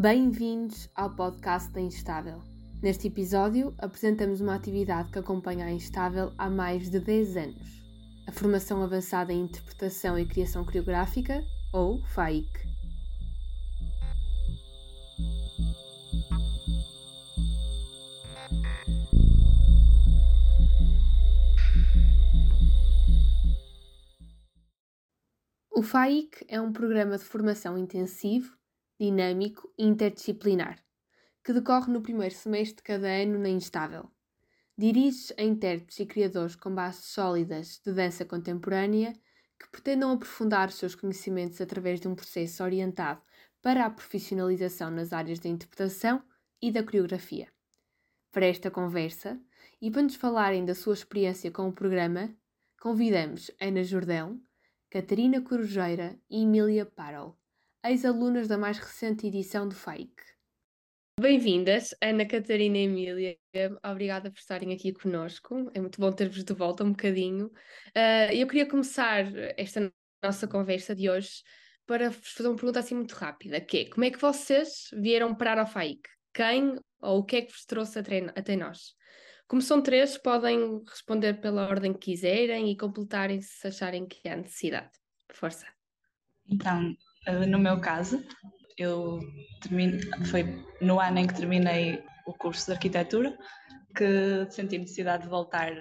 Bem-vindos ao podcast da Instável. Neste episódio, apresentamos uma atividade que acompanha a Instável há mais de 10 anos: a Formação Avançada em Interpretação e Criação Coreográfica, ou FAIC. O FAIC é um programa de formação intensivo dinâmico e interdisciplinar, que decorre no primeiro semestre de cada ano na Instável. Dirige a intérpretes e criadores com bases sólidas de dança contemporânea que pretendam aprofundar os seus conhecimentos através de um processo orientado para a profissionalização nas áreas da interpretação e da coreografia. Para esta conversa e para nos falarem da sua experiência com o programa, convidamos Ana Jordão, Catarina Corujeira e Emília Parol ex-alunas da mais recente edição do FAIC. Bem-vindas, Ana Catarina e Emília. Obrigada por estarem aqui conosco. É muito bom ter-vos de volta um bocadinho. Uh, eu queria começar esta nossa conversa de hoje para vos fazer uma pergunta assim muito rápida, que é, como é que vocês vieram parar ao FAIC? Quem ou o que é que vos trouxe até, até nós? Como são três, podem responder pela ordem que quiserem e completarem se acharem que há necessidade. Força. Então, eh, no meu caso, eu termine, foi no ano em que terminei o curso de arquitetura que senti necessidade de voltar,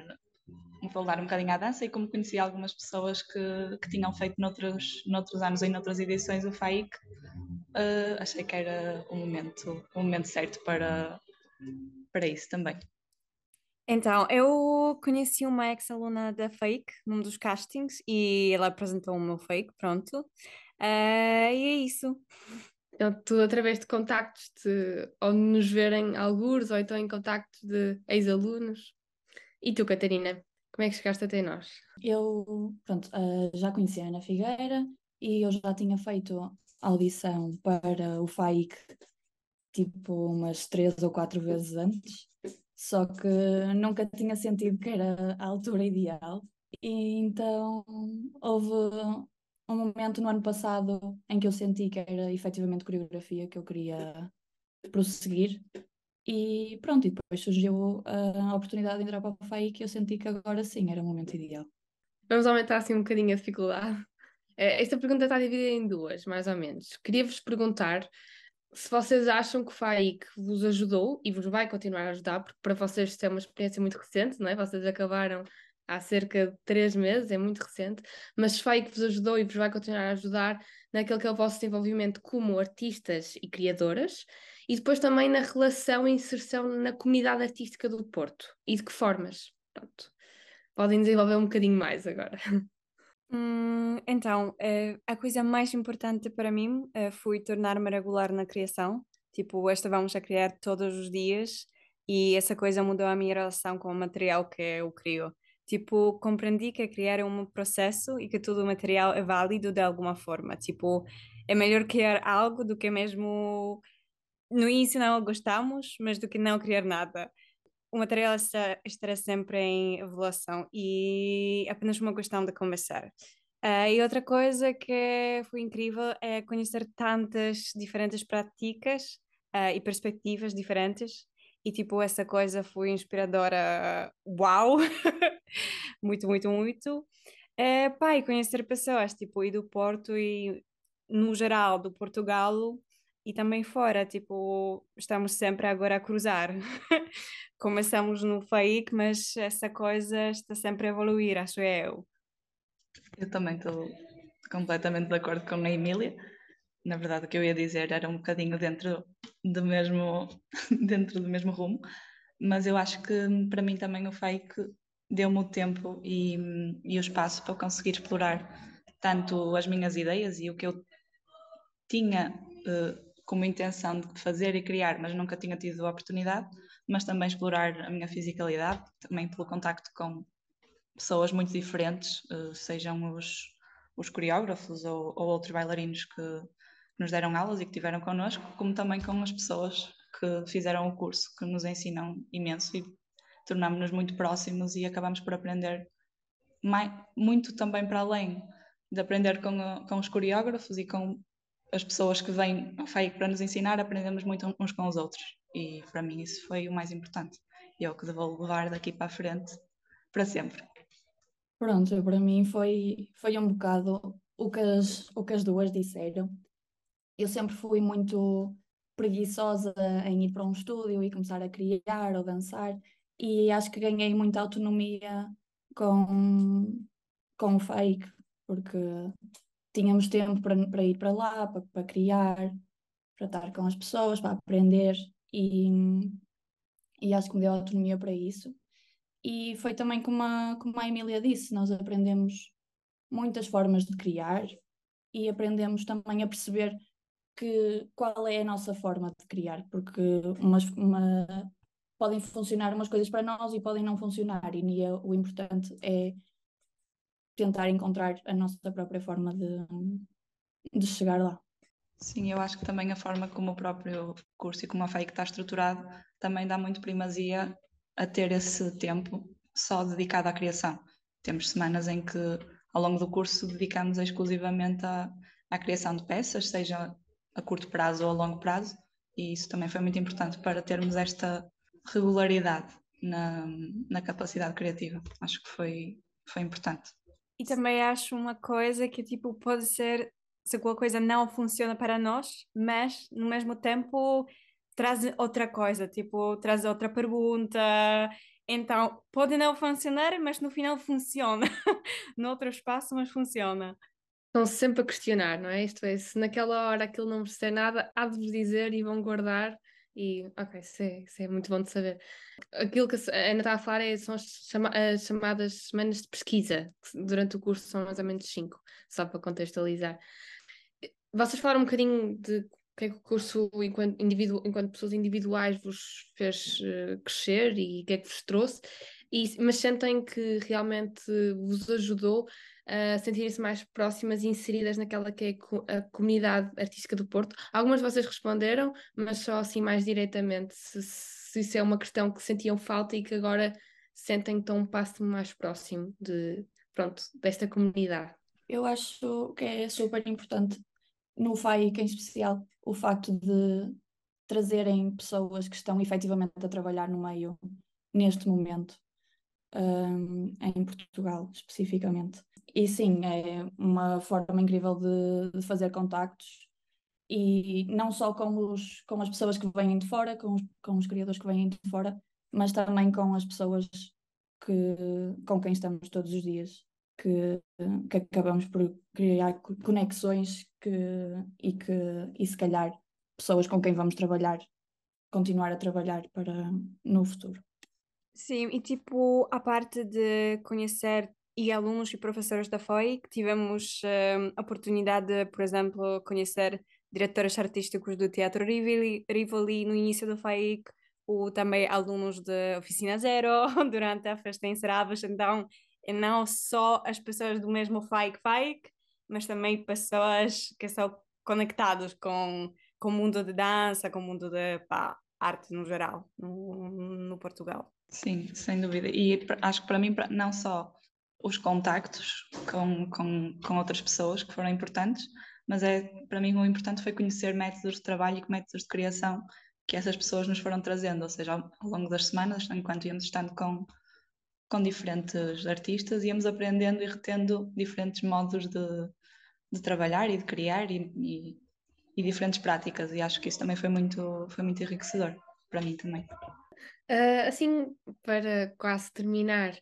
voltar um bocadinho à dança e como conheci algumas pessoas que, que tinham feito noutros, noutros anos e noutras edições o FAIC, uh, achei que era o momento, o momento certo para, para isso também. Então, eu conheci uma ex-aluna da Fake num dos castings e ela apresentou o meu Fake, pronto. Uh, e é isso. Então, tudo através de contactos, de, ou nos verem alguns, ou então em contactos de ex-alunos. E tu, Catarina, como é que chegaste até nós? Eu, pronto, uh, já conhecia a Ana Figueira e eu já tinha feito audição para o FAIC tipo umas três ou quatro vezes antes, só que nunca tinha sentido que era a altura ideal. E então houve um momento no ano passado em que eu senti que era efetivamente coreografia que eu queria prosseguir. E pronto, e depois surgiu a oportunidade de entrar para o FAI que eu senti que agora sim era o momento ideal. Vamos aumentar assim um bocadinho a dificuldade. Eh, esta pergunta está dividida em duas, mais ou menos. Queria-vos perguntar se vocês acham que o FAIC vos ajudou e vos vai continuar a ajudar, porque para vocês isto é uma experiência muito recente, não é? Vocês acabaram há cerca de três meses, é muito recente, mas foi que vos ajudou e vos vai continuar a ajudar naquele que é o vosso desenvolvimento como artistas e criadoras, e depois também na relação e inserção na comunidade artística do Porto. E de que formas? Pronto. Podem desenvolver um bocadinho mais agora. Hum, então, uh, a coisa mais importante para mim uh, foi tornar-me regular na criação. Tipo, esta vamos a criar todos os dias e essa coisa mudou a minha relação com o material que eu crio. Tipo, compreendi que criar é um processo e que todo o material é válido de alguma forma. Tipo, é melhor criar algo do que mesmo no início não gostamos, mas do que não criar nada. O material estará sempre em evolução e é apenas uma questão de começar. Uh, e outra coisa que foi incrível é conhecer tantas diferentes práticas uh, e perspectivas diferentes. E tipo essa coisa foi inspiradora. Uau! Muito muito muito. É, pá, e conhecer pessoas tipo e do Porto e no geral do Portugal e também fora tipo estamos sempre agora a cruzar. Começamos no FAIC mas essa coisa está sempre a evoluir acho eu. Eu também estou completamente de acordo com a Emília. Na verdade o que eu ia dizer era um bocadinho dentro do mesmo, dentro do mesmo rumo, mas eu acho que para mim também o fake deu-me o tempo e, e o espaço para conseguir explorar tanto as minhas ideias e o que eu tinha uh, como intenção de fazer e criar, mas nunca tinha tido a oportunidade, mas também explorar a minha fisicalidade, também pelo contacto com pessoas muito diferentes, uh, sejam os, os coreógrafos ou, ou outros bailarinos que, nos deram aulas e que tiveram connosco, como também com as pessoas que fizeram o curso, que nos ensinam imenso e tornámos-nos muito próximos e acabamos por aprender mais, muito também para além de aprender com, com os coreógrafos e com as pessoas que vêm ao FAIC para nos ensinar, aprendemos muito uns com os outros. E para mim isso foi o mais importante. E é o que devo levar daqui para a frente, para sempre. Pronto, para mim foi, foi um bocado o que, as, o que as duas disseram. Eu sempre fui muito preguiçosa em ir para um estúdio e começar a criar ou dançar, e acho que ganhei muita autonomia com, com o fake, porque tínhamos tempo para, ir para lá, para, para criar, para estar com as pessoas, para aprender, e, e acho que me deu autonomia para isso. E foi também como a, como a Emília disse, nós aprendemos muitas formas de criar e aprendemos também a perceber que, qual é a nossa forma de criar, porque umas, uma, podem funcionar umas coisas para nós e podem não funcionar, e o importante é tentar encontrar a nossa própria forma de, de chegar lá. Sim, eu acho que também a forma como o próprio curso e como a FEIC está estruturado também dá muito primazia a ter esse tempo só dedicado à criação. Temos semanas em que, ao longo do curso, dedicamos exclusivamente à, à criação de peças, seja a curto prazo ou a longo prazo, e isso também foi muito importante para termos esta regularidade na, na capacidade criativa. Acho que foi, foi importante. E também acho uma coisa que tipo pode ser se alguma coisa não funciona para nós, mas no mesmo tempo traz outra coisa, tipo, traz outra pergunta. Então, pode não funcionar, mas no final funciona. no outro espaço, mas funciona. Estão sempre a questionar, não é? Isto é, se naquela hora aquilo não disser nada, há de vos dizer e vão guardar. E, ok, isso é, isso é muito bom de saber. Aquilo que a Ana está a falar é, são as, chama as chamadas semanas de pesquisa, que durante o curso são mais ou menos cinco, só para contextualizar. Vocês falaram um bocadinho de que é que o curso, enquanto, individu enquanto pessoas individuais, vos fez uh, crescer e o que é que vos trouxe, e, mas sentem que realmente vos ajudou sentirem-se mais próximas e inseridas naquela que é a comunidade artística do Porto. Algumas de vocês responderam, mas só assim mais diretamente, se, se isso é uma questão que sentiam falta e que agora sentem que estão um passo mais próximo de, pronto, desta comunidade. Eu acho que é super importante no FAIC em especial, o facto de trazerem pessoas que estão efetivamente a trabalhar no meio neste momento, um, em Portugal especificamente. E sim, é uma forma incrível de, de, fazer contactos e não só com, os, com as pessoas que vêm de fora, com os, com os criadores que vêm de fora, mas também com as pessoas que, com quem estamos todos os dias que, que acabamos por criar conexões que, e que e se calhar pessoas com quem vamos trabalhar, continuar a trabalhar para no futuro. Sim, e tipo, a parte de conhecer e alunos e professores da FOI, que tivemos um, a oportunidade de, por exemplo, conhecer diretores artísticos do Teatro Rivoli, Rivoli no início do FAIC, ou também alunos de Oficina Zero durante a festa em Serabas, então e não só as pessoas do mesmo fake fake, mas também pessoas que são conectadas com, com o mundo de dança, com o mundo de pá, arte no geral, no, no Portugal. Sim, sem dúvida. E acho que para mim, não só os contactos com, com, com outras pessoas que foram importantes, mas é para mim o importante foi conhecer métodos de trabalho e métodos de criação que essas pessoas nos foram trazendo, ou seja, ao, ao longo das semanas, enquanto íamos estando com, com diferentes artistas, íamos aprendendo e retendo diferentes modos de, de trabalhar e de criar e, e, e, diferentes práticas, e acho que isso também foi muito, foi muito enriquecedor para mim também. Uh, assim, para quase terminar,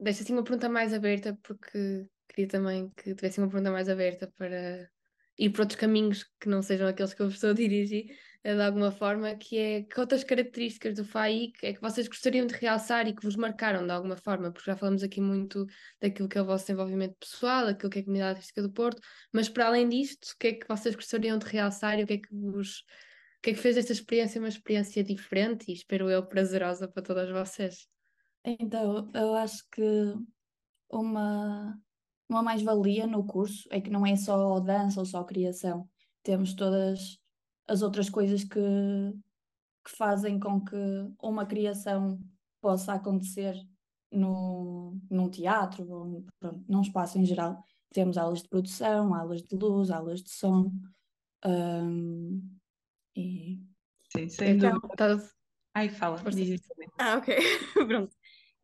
deixa assim uma pergunta mais aberta, porque queria também que tivesse uma pergunta mais aberta para ir por outros caminhos que não sejam aqueles que eu estou a dirigir. Eh, de alguma forma, que é que outras características do FAIC é que vocês gostariam de realçar e que vos marcaram de alguma forma, porque já falamos aqui muito daquilo que é o vosso desenvolvimento pessoal, daquilo que é a comunidade artística do Porto, mas para além disto, o que é que vocês gostariam de realçar e o que é que vos o que é que fez esta experiência uma experiência diferente e espero eu prazerosa para todas vocês? Então, eu acho que uma, uma mais-valia no curso é que não é só dança ou só criação. Temos todas as outras coisas que, que fazem com que uma criação possa acontecer no, num teatro, ou pronto, num espaço em geral. Temos aulas de produção, aulas de luz, aulas de som, Um, e Sim, sem Então, dúvida. tá- Ai, fala, Força. diz isso também. Ah, ok. Pronto.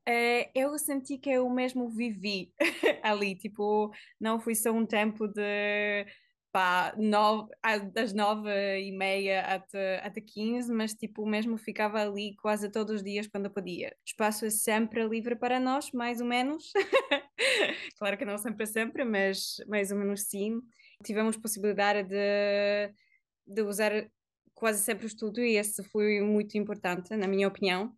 Eh, eu senti que eu mesmo vivi ali, tipo, não foi só um tempo de pá, nove, das nove e meia até, até 15, mas tipo, mesmo ficava ali quase todos os dias quando podia. O espaço é sempre livre para nós, mais ou menos. Claro que não sempre sempre, mas mais ou menos sim. Tivemos possibilidade de, de usar quase sempre o estudo e esse foi muito importante, na minha opinião.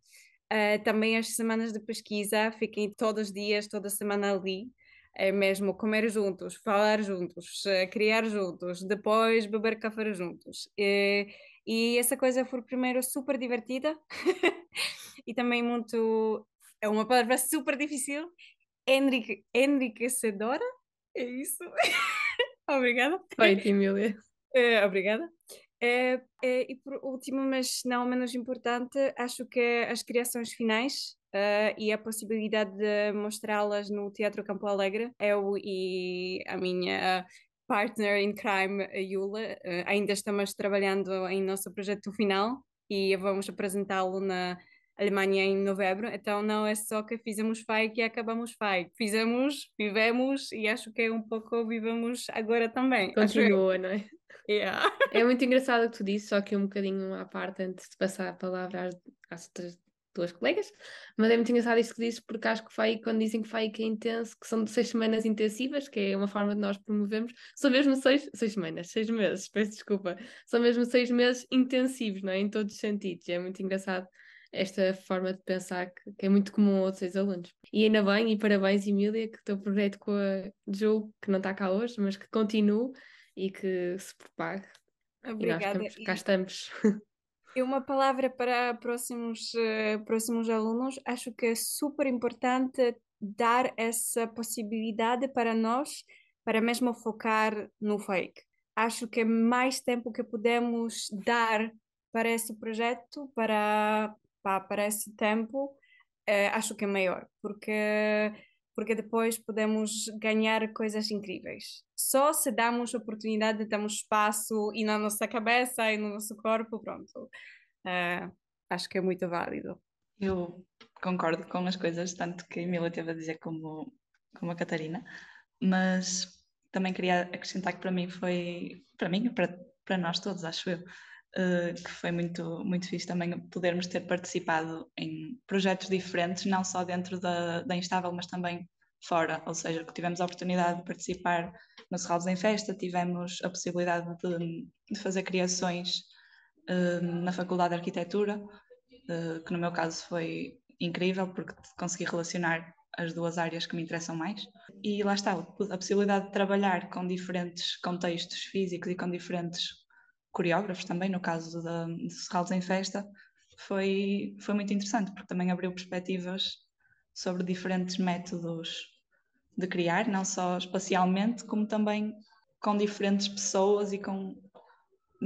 Uh, também as semanas de pesquisa, fiquem todos os dias, toda semana ali, é mesmo comer juntos, falar juntos, eh, criar juntos, depois beber café juntos. E, e essa coisa foi primeiro super divertida e também muito, é uma palavra super difícil, enrique, enriquecedora, é isso? Obrigada. Feito, Emília. Eh, obrigada. Eh, e por último, mas não menos importante, acho que as criações finais eh, e a possibilidade de mostrá-las no Teatro Campo Alegre, eu e a minha partner in crime, Yula, eh, ainda estamos trabalhando em nosso projeto final e vamos apresentá-lo na Alemanha em novembro, então não é só que fizemos FAI que acabamos FAI. Fizemos, vivemos e acho que é um pouco vivemos agora também. acho. Continua, não é? Yeah. É muito engraçado o que tu disse, só que um bocadinho à parte antes de passar a palavra às, às outras duas colegas, mas é muito engraçado isso que dizes, porque acho que FAI, quando dizem que FAI que é intenso, que são seis semanas intensivas, que é uma forma de nós promovemos, são mesmo seis, seis semanas, seis meses, peço desculpa, são mesmo seis meses intensivos, não é? Em todos os sentidos, é muito engraçado esta forma de pensar que, que é muito comum a outros alunos. E ainda bem, e parabéns, Emília, que o teu projeto com a Jo, que não está cá hoje, mas que continue e que se propague. E nós Obrigada. estamos- cá estamos. E uma palavra para próximos, eh, próximos alunos, acho que é super importante dar essa possibilidade para nós, para mesmo focar no fake. Acho que mais tempo que podemos dar para esse projeto, para, pá, para esse tempo, eh, acho que é maior, porque, porque depois podemos ganhar coisas incríveis. Só se damos oportunidade, damos espaço e na nossa cabeça e no nosso corpo, pronto. Eh, acho que é muito válido. Eu concordo com as coisas, tanto que a Emília teve a dizer como, como a Catarina, mas também queria acrescentar que para mim foi, para mim para, para nós todos, acho eu, eh, que foi muito, muito fixe também podermos ter participado em projetos diferentes, não só dentro da, da Instável, mas também fora, ou seja, que tivemos a oportunidade de participar no Serralves em Festa, tivemos a possibilidade de, de fazer criações eh, na Faculdade de Arquitetura, eh, que no meu caso foi incrível porque consegui relacionar as duas áreas que me interessam mais. E lá está, a possibilidade de trabalhar com diferentes contextos físicos e com diferentes coreógrafos também, no caso da- de Serralves em Festa, foi, foi muito interessante porque também abriu perspectivas sobre diferentes métodos de criar, não só espacialmente, como também com diferentes pessoas e com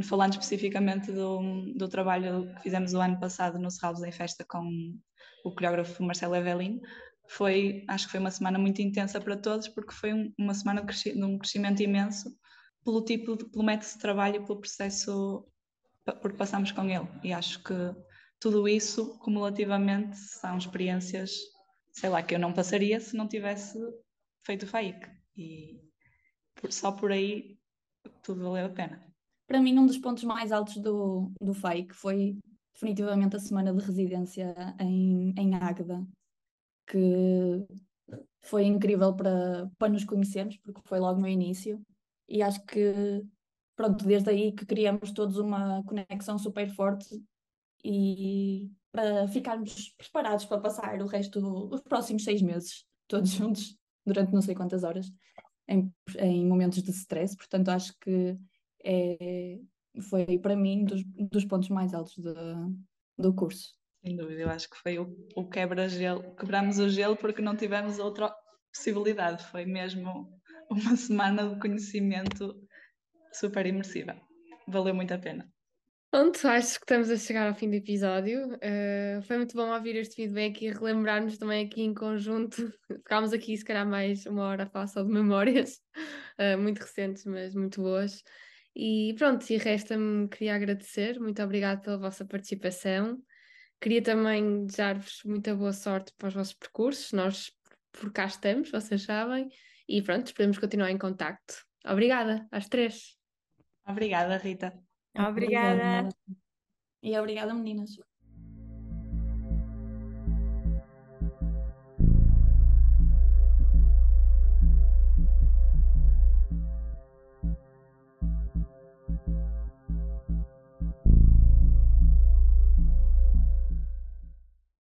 falando especificamente do, do trabalho que fizemos o ano passado no Serralves em Festa com o coreógrafo Marcelo Evelino, foi, acho que foi uma semana muito intensa para todos, porque foi um- uma semana de, de um crescimento imenso pelo tipo, de, pelo método de trabalho e pelo processo por que passamos com ele. E acho que tudo isso, cumulativamente, são experiências, sei lá, que eu não passaria se não tivesse feito o FAIC. E por- só por aí tudo valeu a pena. Para mim, um dos pontos mais altos do, do FAIC foi definitivamente a semana de residência em, em Águeda, que foi incrível para, para nos conhecermos, porque foi logo no início, e acho que, pronto, desde aí que criamos todos uma conexão super forte e para ficarmos preparados para passar o resto, os próximos seis meses, todos juntos, durante não sei quantas horas, em, em momentos de stress, portanto acho que é, foi para mim dos, dos pontos mais altos do, do curso. Sem dúvida, eu acho que foi o, o quebra-gelo. Quebramos o gelo porque não tivemos outra possibilidade. Foi mesmo uma semana de conhecimento super imersiva. Valeu muito a pena. Pronto, acho que estamos a chegar ao fim do episódio. Uh, foi muito bom ouvir este feedback e relembrarmos também aqui em conjunto. Ficámos aqui, se calhar, mais uma hora a falar só de memórias, uh, muito recentes, mas muito boas. E pronto, e resta-me, queria agradecer, muito obrigada pela vossa participação. Queria também desejar-vos muita boa sorte para os vossos percursos, nós por cá estamos, vocês sabem, e pronto, podemos continuar em contacto. Obrigada, às três. Obrigada, Rita. Obrigada. E obrigada, meninas.